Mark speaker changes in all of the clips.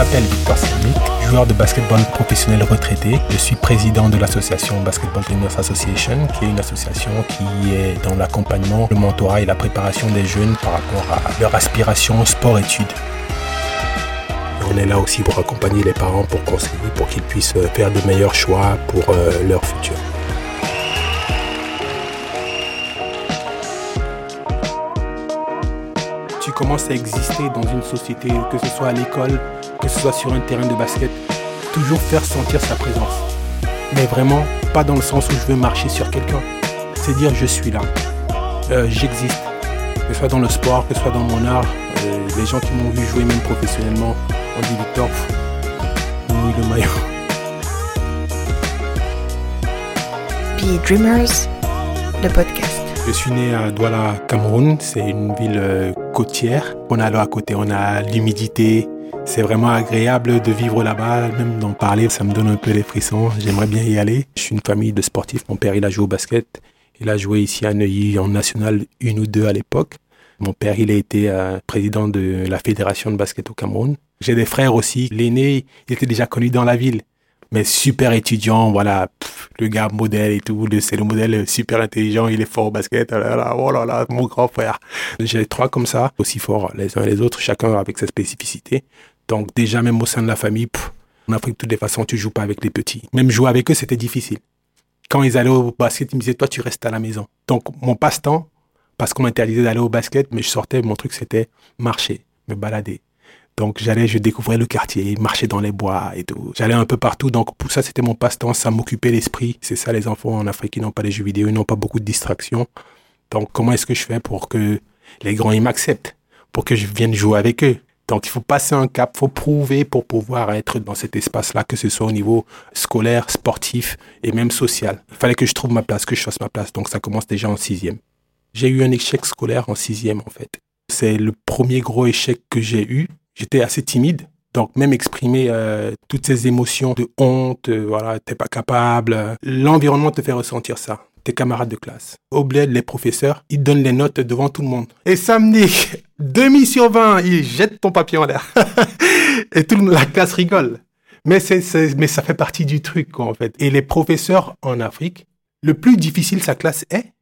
Speaker 1: m'appelle Victor Simic, joueur de basketball professionnel retraité. Je suis président de l'association Basketball Trainers Association, qui est une association qui est dans l'accompagnement, le mentorat et la préparation des jeunes par rapport à leur aspiration sport-études. On est là aussi pour accompagner les parents, pour conseiller, pour qu'ils puissent faire de meilleurs choix pour euh, leur futur. Tu commences à exister dans une société, que ce soit à l'école, que ce soit sur un terrain de basket, toujours faire sentir sa présence. Mais vraiment, pas dans le sens où je veux marcher sur quelqu'un. C'est dire je suis là, euh, j'existe. Que ce soit dans le sport, que ce soit dans mon art, euh, les gens qui m'ont vu jouer même professionnellement, on dit Victor, oui le maillot.
Speaker 2: Be Dreamers, le podcast.
Speaker 1: Je suis né à Douala, Cameroun. C'est une ville euh, côtière. On a là à côté, on a l'humidité. C'est vraiment agréable de vivre là-bas, même d'en parler, ça me donne un peu les frissons. J'aimerais bien y aller. Je suis une famille de sportifs. Mon père, il a joué au basket. Il a joué ici à Neuilly en national une ou deux à l'époque. Mon père, il a été euh, président de la fédération de basket au Cameroun. J'ai des frères aussi. L'aîné, il était déjà connu dans la ville. Mais super étudiant, voilà, le gars modèle et tout, c'est le modèle super intelligent, il est fort au basket, oh là là, oh là, là mon grand frère. J'ai trois comme ça, aussi forts les uns les autres, chacun avec sa spécificité. Donc déjà, même au sein de la famille, en Afrique, de toutes les façons, tu joues pas avec les petits. Même jouer avec eux, c'était difficile. Quand ils allaient au basket, ils me disaient, toi, tu restes à la maison. Donc mon passe-temps, parce qu'on m'interdisait d'aller au basket, mais je sortais, mon truc, c'était marcher, me balader donc j'allais, je découvrais le quartier, marcher dans les bois et tout. J'allais un peu partout. Donc pour ça, c'était mon passe-temps. Ça m'occupait l'esprit. C'est ça, les enfants en Afrique, ils n'ont pas les jeux vidéo, ils n'ont pas beaucoup de distractions. Donc comment est-ce que je fais pour que les grands, ils m'acceptent, pour que je vienne jouer avec eux donc il faut passer un cap, il faut prouver pour pouvoir être dans cet espace-là, que ce soit au niveau scolaire, sportif et même social. Il fallait que je trouve ma place, que je fasse ma place. Donc ça commence déjà en sixième. J'ai eu un échec scolaire en sixième en fait. C'est le premier gros échec que j'ai eu j'étais assez timide. Donc même exprimer euh, toutes ces émotions de honte, euh, voilà, t'es pas capable. euh, L'environnement te fait ressentir ça. Tes camarades de classe. Au les professeurs, ils donnent les notes devant tout le monde. Et samedi, demi sur 20, ils jettent ton papier en l'air. Et toute la classe rigole. Mais, c'est, mais ça fait partie du truc, en fait. Et les professeurs en Afrique, le plus difficile sa classe est,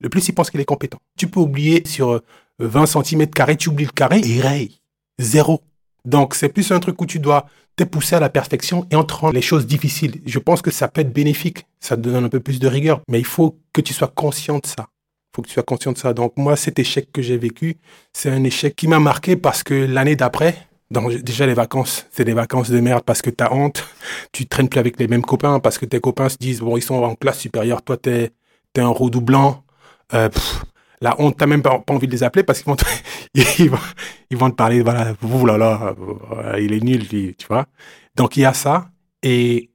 Speaker 1: le plus ils pensent qu'il est compétent. Tu peux oublier sur euh, 20 cm carrés, tu oublies le carré et raye. Zéro. Donc, c'est plus un truc où tu dois te pousser à la perfection et en te rendre les choses difficiles. Je pense que ça peut être bénéfique. Ça te donne un peu plus de rigueur. Mais il faut que tu sois conscient de ça. Il faut que tu sois conscient de ça. Donc, moi, cet échec que j'ai vécu, c'est un échec qui m'a marqué parce que l'année d'après, déjà, les vacances, c'est des vacances de merde parce que t'as honte. Tu traînes plus avec les mêmes copains parce que tes copains se disent, bon, ils sont en classe supérieure, toi, t'es, t'es un redoublant. La honte, t'as même pas, envie de les appeler parce qu'ils vont te, ils vont, ils vont te parler, voilà, là, euh, il est nul, tu vois. Donc il y a ça. Et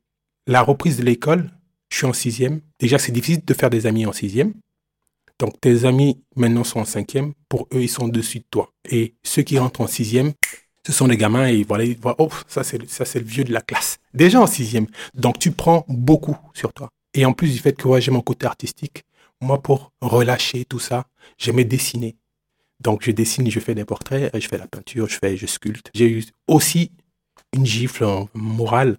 Speaker 1: la reprise de l'école, je suis en sixième. Déjà, c'est difficile de faire des amis en sixième. Donc tes amis maintenant sont en cinquième. Pour eux, ils sont au-dessus de toi. Et ceux qui rentrent en sixième, ce sont des gamins et voilà, ils voient, oh, ça c'est, ça c'est le vieux de la classe. Déjà en sixième. Donc tu prends beaucoup sur toi. Et en plus du fait que ouais, j'ai mon côté artistique, moi pour relâcher tout ça, j'aimais dessiner. Donc je dessine, je fais des portraits, je fais la peinture, je fais, je sculpte. J'ai eu aussi une gifle morale.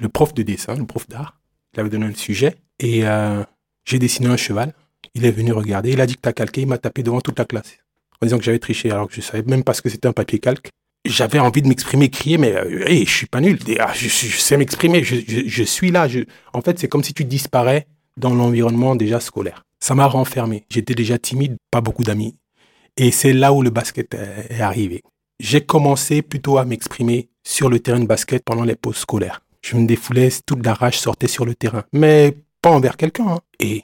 Speaker 1: Le prof de dessin, le prof d'art, il avait donné un sujet et euh, j'ai dessiné un cheval. Il est venu regarder, il a dit que t'as calqué, il m'a tapé devant toute la classe en disant que j'avais triché alors que je savais même pas ce que c'était un papier calque. J'avais envie de m'exprimer, crier, mais euh, hey, je suis pas nul. Ah, je, sais m'exprimer, je, je- suis là. En fait, c'est comme si tu disparais dans l'environnement déjà scolaire. Ça m'a renfermé. J'étais déjà timide, pas beaucoup d'amis. Et c'est là où le basket est est arrivé. J'ai commencé plutôt à m'exprimer sur le terrain de basket pendant les pauses scolaires. Je me défoulais, toute la rage sortait sur le terrain. Mais pas envers quelqu'un. hein. Et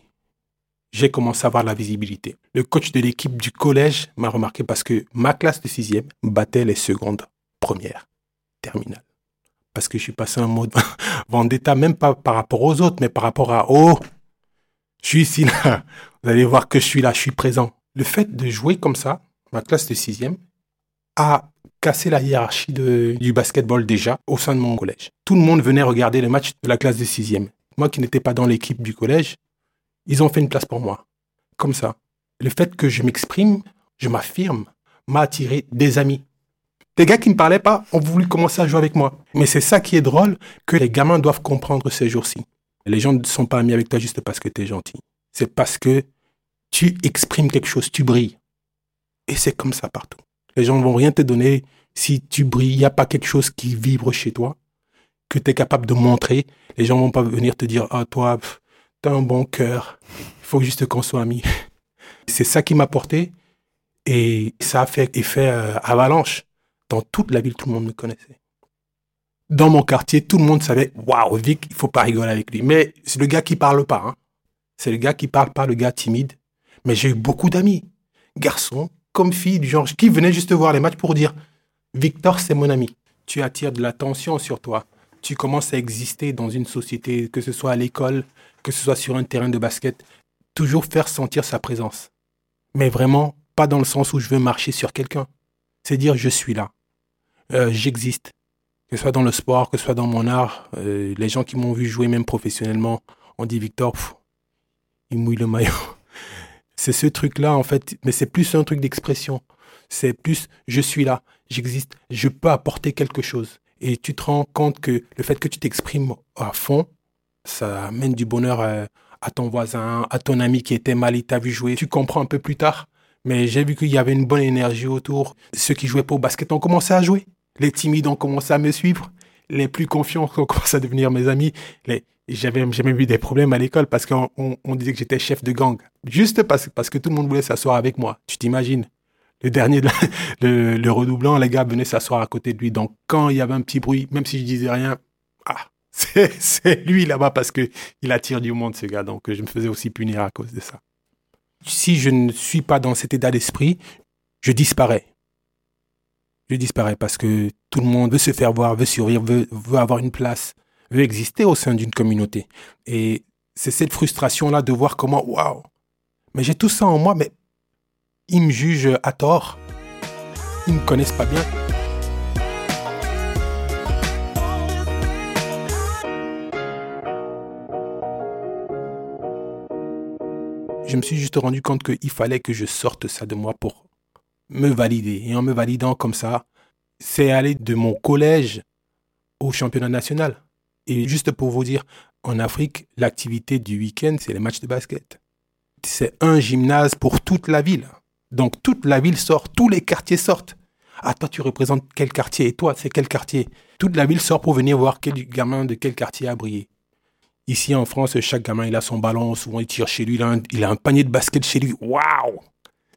Speaker 1: j'ai commencé à avoir la visibilité. Le coach de l'équipe du collège m'a remarqué parce que ma classe de sixième battait les secondes, premières, terminales. Parce que je suis passé en mode vendetta, même pas par rapport aux autres, mais par rapport à oh, je suis ici là. Vous allez voir que je suis là, je suis présent. Le fait de jouer comme ça, ma classe de sixième, a cassé la hiérarchie du basketball déjà au sein de mon collège. Tout le monde venait regarder les matchs de la classe de sixième. Moi qui n'étais pas dans l'équipe du collège, ils ont fait une place pour moi. Comme ça. Le fait que je m'exprime, je m'affirme, m'a attiré des amis. Les gars qui ne parlaient pas ont voulu commencer à jouer avec moi. Mais c'est ça qui est drôle, que les gamins doivent comprendre ces jours-ci. Les gens ne sont pas amis avec toi juste parce que tu es gentil. C'est parce que tu exprimes quelque chose, tu brilles. Et c'est comme ça partout. Les gens ne vont rien te donner si tu brilles, il n'y a pas quelque chose qui vibre chez toi, que tu es capable de montrer. Les gens ne vont pas venir te dire, ah toi, tu as un bon cœur, il faut juste qu'on soit amis. C'est ça qui m'a porté et ça a fait effet euh, avalanche. Dans toute la ville, tout le monde me connaissait. Dans mon quartier, tout le monde savait, waouh, Vic, il faut pas rigoler avec lui. Mais c'est le gars qui parle pas. Hein. C'est le gars qui parle pas, le gars timide. Mais j'ai eu beaucoup d'amis, garçons comme filles, du genre, qui venaient juste voir les matchs pour dire, Victor, c'est mon ami. Tu attires de l'attention sur toi. Tu commences à exister dans une société, que ce soit à l'école, que ce soit sur un terrain de basket. Toujours faire sentir sa présence. Mais vraiment, pas dans le sens où je veux marcher sur quelqu'un. C'est dire je suis là. Euh, j'existe. Que ce soit dans le sport, que ce soit dans mon art. Euh, les gens qui m'ont vu jouer même professionnellement ont dit Victor, il mouille le maillot. c'est ce truc-là, en fait. Mais c'est plus un truc d'expression. C'est plus je suis là, j'existe, je peux apporter quelque chose. Et tu te rends compte que le fait que tu t'exprimes à fond, ça amène du bonheur à, ton voisin, à ton ami qui était mal, il t'a vu jouer. Tu comprends un peu plus tard. Mais j'ai vu qu'il y avait une bonne énergie autour. Ceux qui jouaient pas au basket ont commencé à jouer. Les timides ont commencé à me suivre. Les plus confiants ont commencé à devenir mes amis. Les, j'avais même eu des problèmes à l'école parce qu'on on, disait que j'étais chef de gang. Juste parce, que tout le monde voulait s'asseoir avec moi. Tu t'imagines? Le dernier, le, le, redoublant, les gars venaient s'asseoir à côté de lui. Donc, quand il y avait un petit bruit, même si je disais rien, ah, c'est lui là-bas parce que il attire du monde, ce gars. Donc, je me faisais aussi punir à cause de ça. Si je ne suis pas dans cet état d'esprit, je disparais. Je disparais parce que tout le monde veut se faire voir, veut survivre, veut, veut avoir une place, veut exister au sein d'une communauté. Et c'est cette frustration-là de voir comment, waouh, mais j'ai tout ça en moi, mais ils me jugent à tort. Ils me connaissent pas bien. Je me suis juste rendu compte qu'il fallait que je sorte ça de moi pour me valider. Et en me validant comme ça, c'est aller de mon collège au championnat national. Et juste pour vous dire, en Afrique, l'activité du week-end, c'est les matchs de basket. C'est un gymnase pour toute la ville. Donc toute la ville sort, tous les quartiers sortent. Ah, toi, tu représentes quel quartier? Et toi, c'est quel quartier? Toute la ville sort pour venir voir quel gamin de quel quartier a brillé. Ici en France, chaque gamin, il a son ballon, souvent il tire chez lui, il a un, panier de basket chez lui. Waouh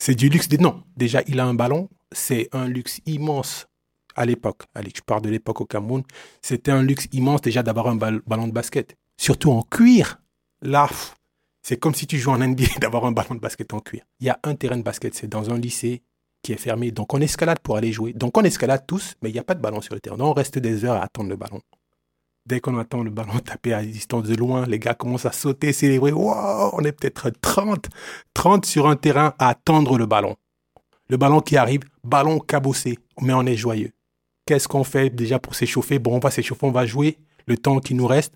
Speaker 1: C'est du luxe. Non, déjà, il a un ballon, c'est un luxe immense à l'époque. Allez, je parle de l'époque au Cameroun. C'était un luxe immense déjà d'avoir un ballon de basket. Surtout en cuir. Là, c'est comme si tu joues en NBA d'avoir un ballon de basket en cuir. Il y a un terrain de basket, c'est dans un lycée qui est fermé. Donc on escalade pour aller jouer. Donc on escalade tous, mais il n'y a pas de ballon sur le terrain. Donc on reste des heures à attendre le ballon. Dès qu'on attend le ballon taper à distance de loin, les gars commencent à sauter, célébrer. Wow, on est peut-être 30, 30 sur un terrain à attendre le ballon. Le ballon qui arrive, ballon cabossé, mais on est joyeux. Qu'est-ce qu'on fait déjà pour s'échauffer? Bon, on va s'échauffer, on va jouer le temps qui nous reste.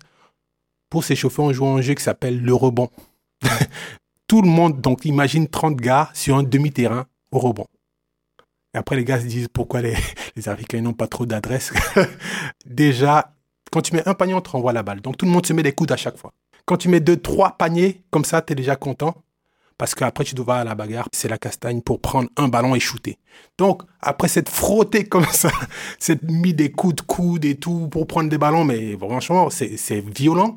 Speaker 1: Pour s'échauffer, on joue un jeu qui s'appelle le rebond. Tout le monde, donc imagine 30 gars sur un demi-terrain au rebond. Et après, les gars se disent pourquoi les Africains n'ont pas trop d'adresse. Déjà, quand tu mets un panier, on te renvoie la balle. Donc tout le monde se met des coudes à chaque fois. Quand tu mets deux, trois paniers, comme ça, tu es déjà content. Parce qu'après, tu dois à la bagarre, c'est la castagne pour prendre un ballon et shooter. Donc, après cette frottée comme ça, cette mis des coups de coude et tout pour prendre des ballons, mais franchement, c'est violent.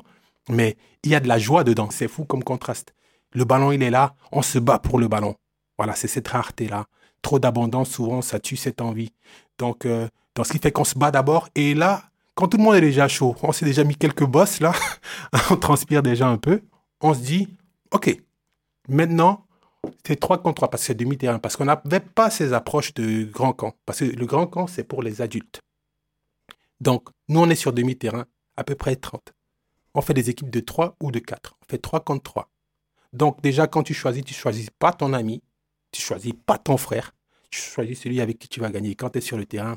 Speaker 1: Mais il y a de la joie dedans. C'est fou comme contraste. Le ballon, il est là. On se bat pour le ballon. Voilà, c'est cette rareté-là. Trop d'abondance, souvent, ça tue cette envie. Donc, euh, dans ce qui fait qu'on se bat d'abord. Et là, quand tout le monde est déjà chaud, on s'est déjà mis quelques bosses là, on transpire déjà un peu. On se dit, OK, maintenant, c'est 3 contre 3 parce que c'est demi-terrain. Parce qu'on n'avait pas ces approches de grand camp. Parce que le grand camp, c'est pour les adultes. Donc, nous, on est sur demi-terrain, à peu près 30 on fait des équipes de 3 ou de 4. On fait 3 contre 3. Donc déjà, quand tu choisis, tu choisis pas ton ami, tu choisis pas ton frère, tu choisis celui avec qui tu vas gagner. Quand tu es sur le terrain,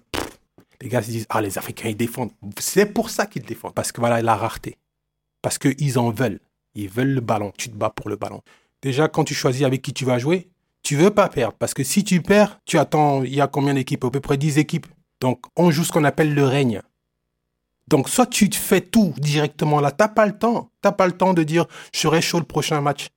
Speaker 1: les gars se disent, ah, les Africains, ils défendent. C'est pour ça qu'ils défendent. Parce que voilà, la rareté. Parce qu'ils en veulent. Ils veulent le ballon. Tu te bats pour le ballon. Déjà, quand tu choisis avec qui tu vas jouer, tu veux pas perdre. Parce que si tu perds, tu attends, il y a combien d'équipes? À peu près 10 équipes. Donc, on joue ce qu'on appelle le règne. Donc, soit tu te fais tout directement là, t'as pas le temps. T'as pas le temps de dire, je serai chaud le prochain match.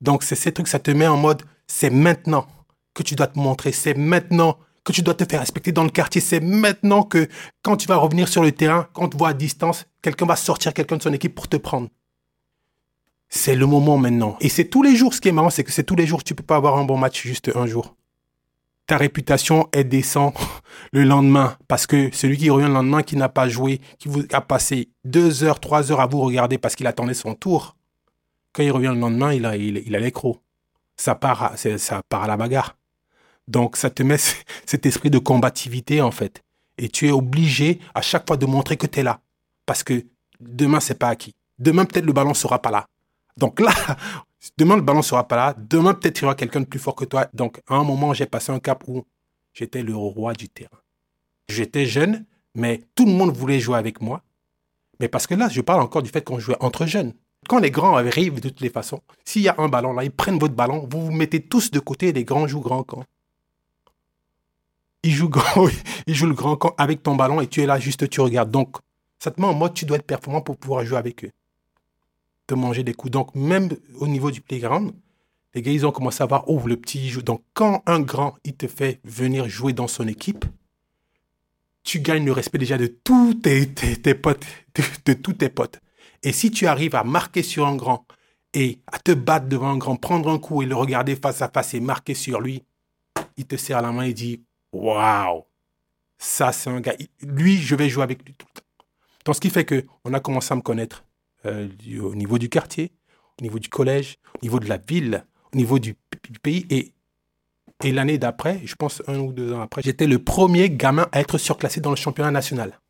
Speaker 1: Donc, c'est ces trucs, ça te met en mode, c'est maintenant que tu dois te montrer, c'est maintenant que tu dois te faire respecter dans le quartier, c'est maintenant que quand tu vas revenir sur le terrain, quand on te voit à distance, quelqu'un va sortir quelqu'un de son équipe pour te prendre. C'est le moment maintenant. Et c'est tous les jours, ce qui est marrant, c'est que c'est tous les jours, tu peux pas avoir un bon match juste un jour. Ta réputation, est descend le lendemain. Parce que celui qui revient le lendemain, qui n'a pas joué, qui a passé deux heures, trois heures à vous regarder parce qu'il attendait son tour, quand il revient le lendemain, il a, il, l'écro. Ça part à la bagarre. Donc, ça te met cet esprit de combativité, en fait. Et tu es obligé à chaque fois de montrer que tu es là. Parce que demain, c'est pas acquis. Demain, peut-être le ballon sera pas là. Donc là, demain, le ballon sera pas là. Demain, peut-être il y aura quelqu'un de plus fort que toi. Donc, à un moment, j'ai passé un cap où j'étais le roi du terrain. J'étais jeune, mais tout le monde voulait jouer avec moi. Mais parce que là, je parle encore du fait qu'on jouait entre jeunes. Quand les grands arrivent de toutes les façons, s'il y a un ballon là, ils prennent votre ballon, vous vous mettez tous de côté les grands jouent grand camp. Ils jouent le grand avec ton ballon et tu es là juste, tu regardes. Donc, ça te met en mode, tu dois être performant pour pouvoir jouer avec eux. Te manger des coups. Donc, même au niveau du playground, les gars, ils ont commencé à voir, oh, le petit joue. Donc, quand un grand, il te fait venir jouer dans son équipe, tu gagnes le respect déjà de tous tes, tes, potes, de tous tes potes. Et si tu arrives à marquer sur un grand et à te battre devant un grand, prendre un coup et le regarder face à face et marquer sur lui, il te serre la main et dit Waouh, ça c'est un gars. Lui, je vais jouer avec lui tout le temps. Ce qui fait qu'on a commencé à me connaître euh, au niveau du quartier, au niveau du collège, au niveau de la ville, au niveau du, pays. Et, et l'année d'après, je pense un ou deux ans après, j'étais le premier gamin à être surclassé dans le championnat national.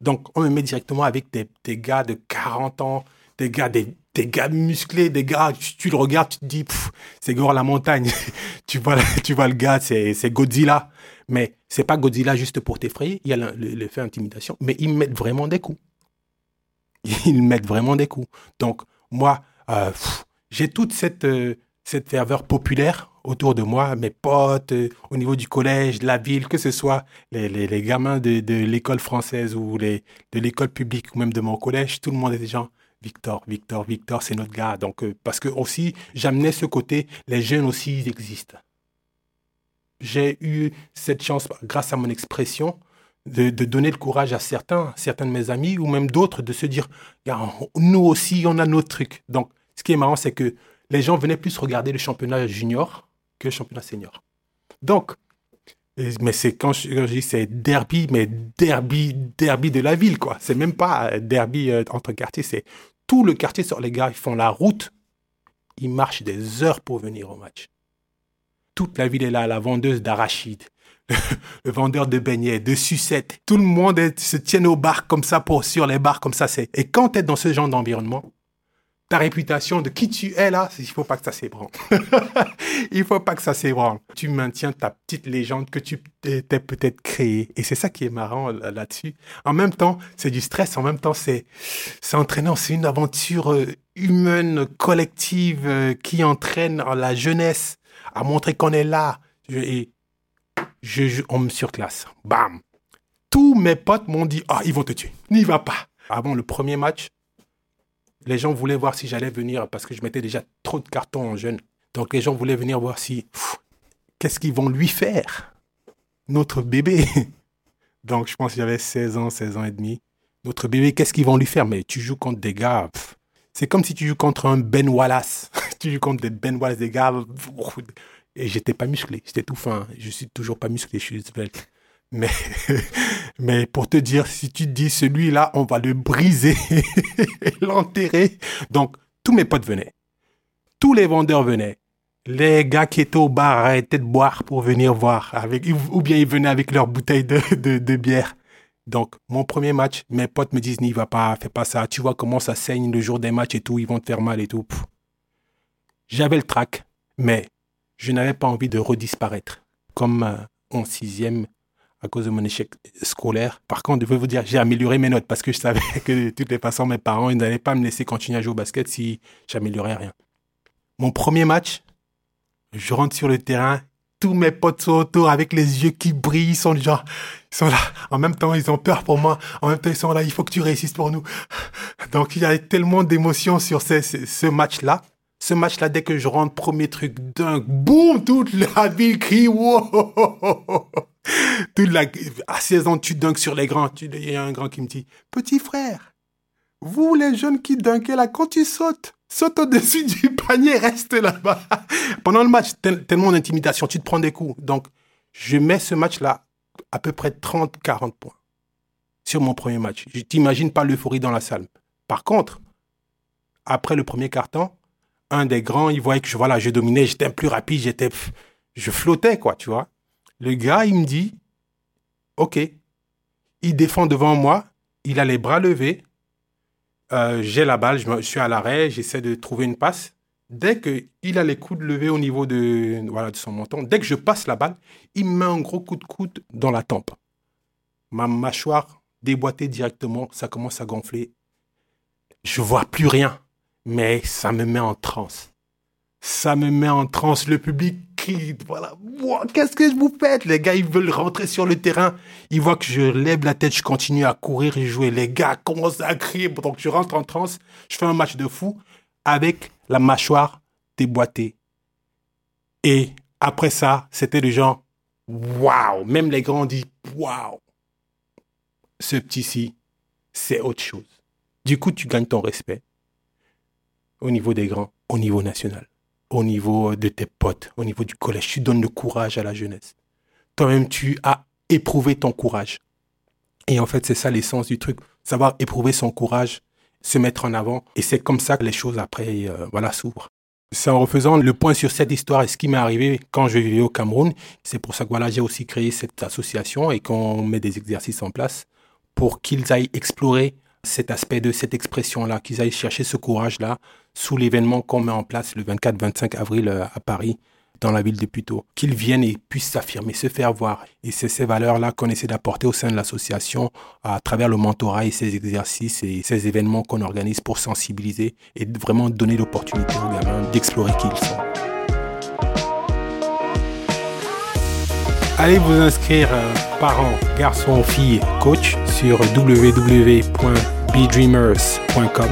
Speaker 1: Donc, on me met directement avec des, gars de 40 ans, des gars, des, gars musclés, des gars, tu, le regardes, tu te dis, c'est Gore la montagne. tu, vois, tu vois le gars, c'est Godzilla. Mais c'est pas Godzilla juste pour t'effrayer, il y a l'effet intimidation, mais ils mettent vraiment des coups. Ils mettent vraiment des coups. Donc, moi, euh, j'ai toute cette, euh, cette ferveur populaire autour de moi, mes potes, euh, au niveau du collège, de la ville, que ce soit les, les, gamins de, de l'école française ou les, de l'école publique ou même de mon collège, tout le monde est des gens. Victor, Victor, Victor, c'est notre gars. Donc, euh, parce que aussi, j'amenais ce côté, les jeunes aussi, ils existent. J'ai eu cette chance, grâce à mon expression, de, donner le courage à certains, certains de mes amis ou même d'autres, de se dire, nous aussi, on a nos trucs. Donc, ce qui est marrant, c'est que les gens venaient plus regarder le championnat junior que le championnat senior. Donc, mais c'est quand je, dis c'est derby, mais derby, derby de la ville, quoi. C'est même pas derby euh, entre quartiers, c'est tout le quartier sur les gars, ils font la route, ils marchent des heures pour venir au match. Toute la ville est là, la vendeuse d'arachides, le, vendeur de beignets, de sucettes. Tout le monde se tient au bar comme ça, pour, sur les bars comme ça. Et quand tu es dans ce genre d'environnement, ta réputation de qui tu es là, il faut pas que ça s'ébranle. il faut pas que ça s'ébranle. Tu maintiens ta petite légende que tu t'es peut-être créée. Et c'est ça qui est marrant là-dessus. En même temps, c'est du stress. En même temps, c'est, entraînant. C'est une aventure euh, humaine, collective, euh, qui entraîne la jeunesse à montrer qu'on est là. Et je, on me surclasse. Bam. Tous mes potes m'ont dit, ah, ils vont te tuer. N'y va pas. Avant le premier match, les gens voulaient voir si j'allais venir parce que je mettais déjà trop de cartons en jeune. Donc les gens voulaient venir voir si qu'est-ce qu'ils vont lui faire notre bébé? Donc je pense que j'avais 16 ans, 16 ans et demi. Notre bébé, qu'est-ce qu'ils vont lui faire? Mais tu joues contre des gars. C'est comme si tu joues contre un Ben Wallace. tu joues contre des Ben Wallace, des gars. Et j'étais pas musclé, j'étais tout fin. Je suis toujours pas musclé, je suis svelte. Mais, mais pour te dire, si tu dis celui-là, on va le briser et l'enterrer. Donc, tous mes potes venaient. Tous les vendeurs venaient. Les gars qui étaient au bar arrêtaient de boire pour venir voir. Avec, ou bien ils venaient avec leur bouteille de, de, de bière. Donc, mon premier match, mes potes me disent, n'y va pas, fais pas ça. Tu vois comment ça saigne le jour des matchs et tout, ils vont te faire mal et tout. J'avais le trac, mais je n'avais pas envie de redisparaître. Comme euh, en sixième, à cause de mon échec scolaire. Par contre, je veux vous dire, j'ai amélioré mes notes parce que je savais que de toutes les façons, mes parents, ils n'allaient pas me laisser continuer à jouer au basket si j'améliorais rien. Mon premier match, je rentre sur le terrain, tous mes potes sont autour avec les yeux qui brillent, ils sont genre, ils sont là. En même temps, ils ont peur pour moi. En même temps, ils sont là, il faut que tu réussisses pour nous. Donc, il y a tellement d'émotions sur ce, ce, match-là. Ce match-là, dès que je rentre, premier truc dingue, boum, toute la ville crie, wow! Toute la, à 16 ans, tu dunks sur les grands. Il y a un grand qui me dit, petit frère, vous les jeunes qui dunkez là, quand tu sautes, saute au-dessus du panier, reste là-bas. Pendant le match, tellement d'intimidation, tu te prends des coups. Donc, je mets ce match-là à peu près 30-40 points sur mon premier match. Je t'imagine pas l'euphorie dans la salle. Par contre, après le premier carton, un des grands, il voyait que je, voilà, je dominais, j'étais plus rapide, j'étais, je flottais, quoi, tu vois. Le gars, il me dit, OK, il défend devant moi, il a les bras levés, euh, j'ai la balle, je, suis à l'arrêt, j'essaie de trouver une passe. Dès qu'il a les coudes levés au niveau de, son menton, dès que je passe la balle, il me met un gros coup de coude dans la tempe. Ma mâchoire déboîtée directement, ça commence à gonfler. Je vois plus rien, mais ça me met en transe. Ça me met en transe. Le public voilà, qu'est-ce que je vous faites? Les gars, ils veulent rentrer sur le terrain. Ils voient que je lève la tête, je continue à courir et jouer. Les gars commencent à crier. Donc je rentre en transe, je fais un match de fou avec la mâchoire déboîtée. Et après ça, c'était le genre, waouh Même les grands disent, waouh Ce petit-ci, c'est autre chose. Du coup, tu gagnes ton respect au niveau des grands, au niveau national au niveau de tes potes, au niveau du collège. Tu donnes le courage à la jeunesse. Toi-même, tu as éprouvé ton courage. Et en fait, c'est ça l'essence du truc. Savoir éprouver son courage, se mettre en avant. Et c'est comme ça que les choses après, euh, voilà, s'ouvrent. C'est en refaisant le point sur cette histoire et ce qui m'est arrivé quand je vivais au Cameroun. C'est pour ça que voilà, j'ai aussi créé cette association et qu'on met des exercices en place pour qu'ils aillent explorer cet aspect de cette expression-là, qu'ils aillent chercher ce courage-là sous l'événement qu'on met en place le 24-25 avril euh, à Paris, dans la ville de Puteaux, qu'ils viennent et puissent s'affirmer, se faire voir. Et c'est ces valeurs-là qu'on essaie d'apporter au sein de l'association à travers le mentorat et ces exercices et ces événements qu'on organise pour sensibiliser et vraiment donner l'opportunité aux gamins d'explorer qui ils sont. Allez vous inscrire, euh, parents, garçons, filles, coach, sur www.bedreamers.com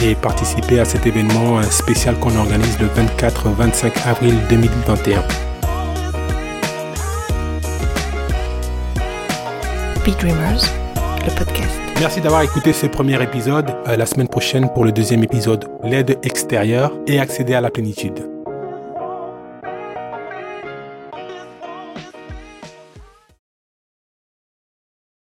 Speaker 1: et participer à cet événement spécial qu'on organise le 24-25 avril 2021.
Speaker 2: Be Dreamers, le podcast.
Speaker 1: Merci d'avoir écouté ce premier épisode. Euh, la semaine prochaine pour le deuxième épisode, l'aide extérieure et accéder à la plénitude.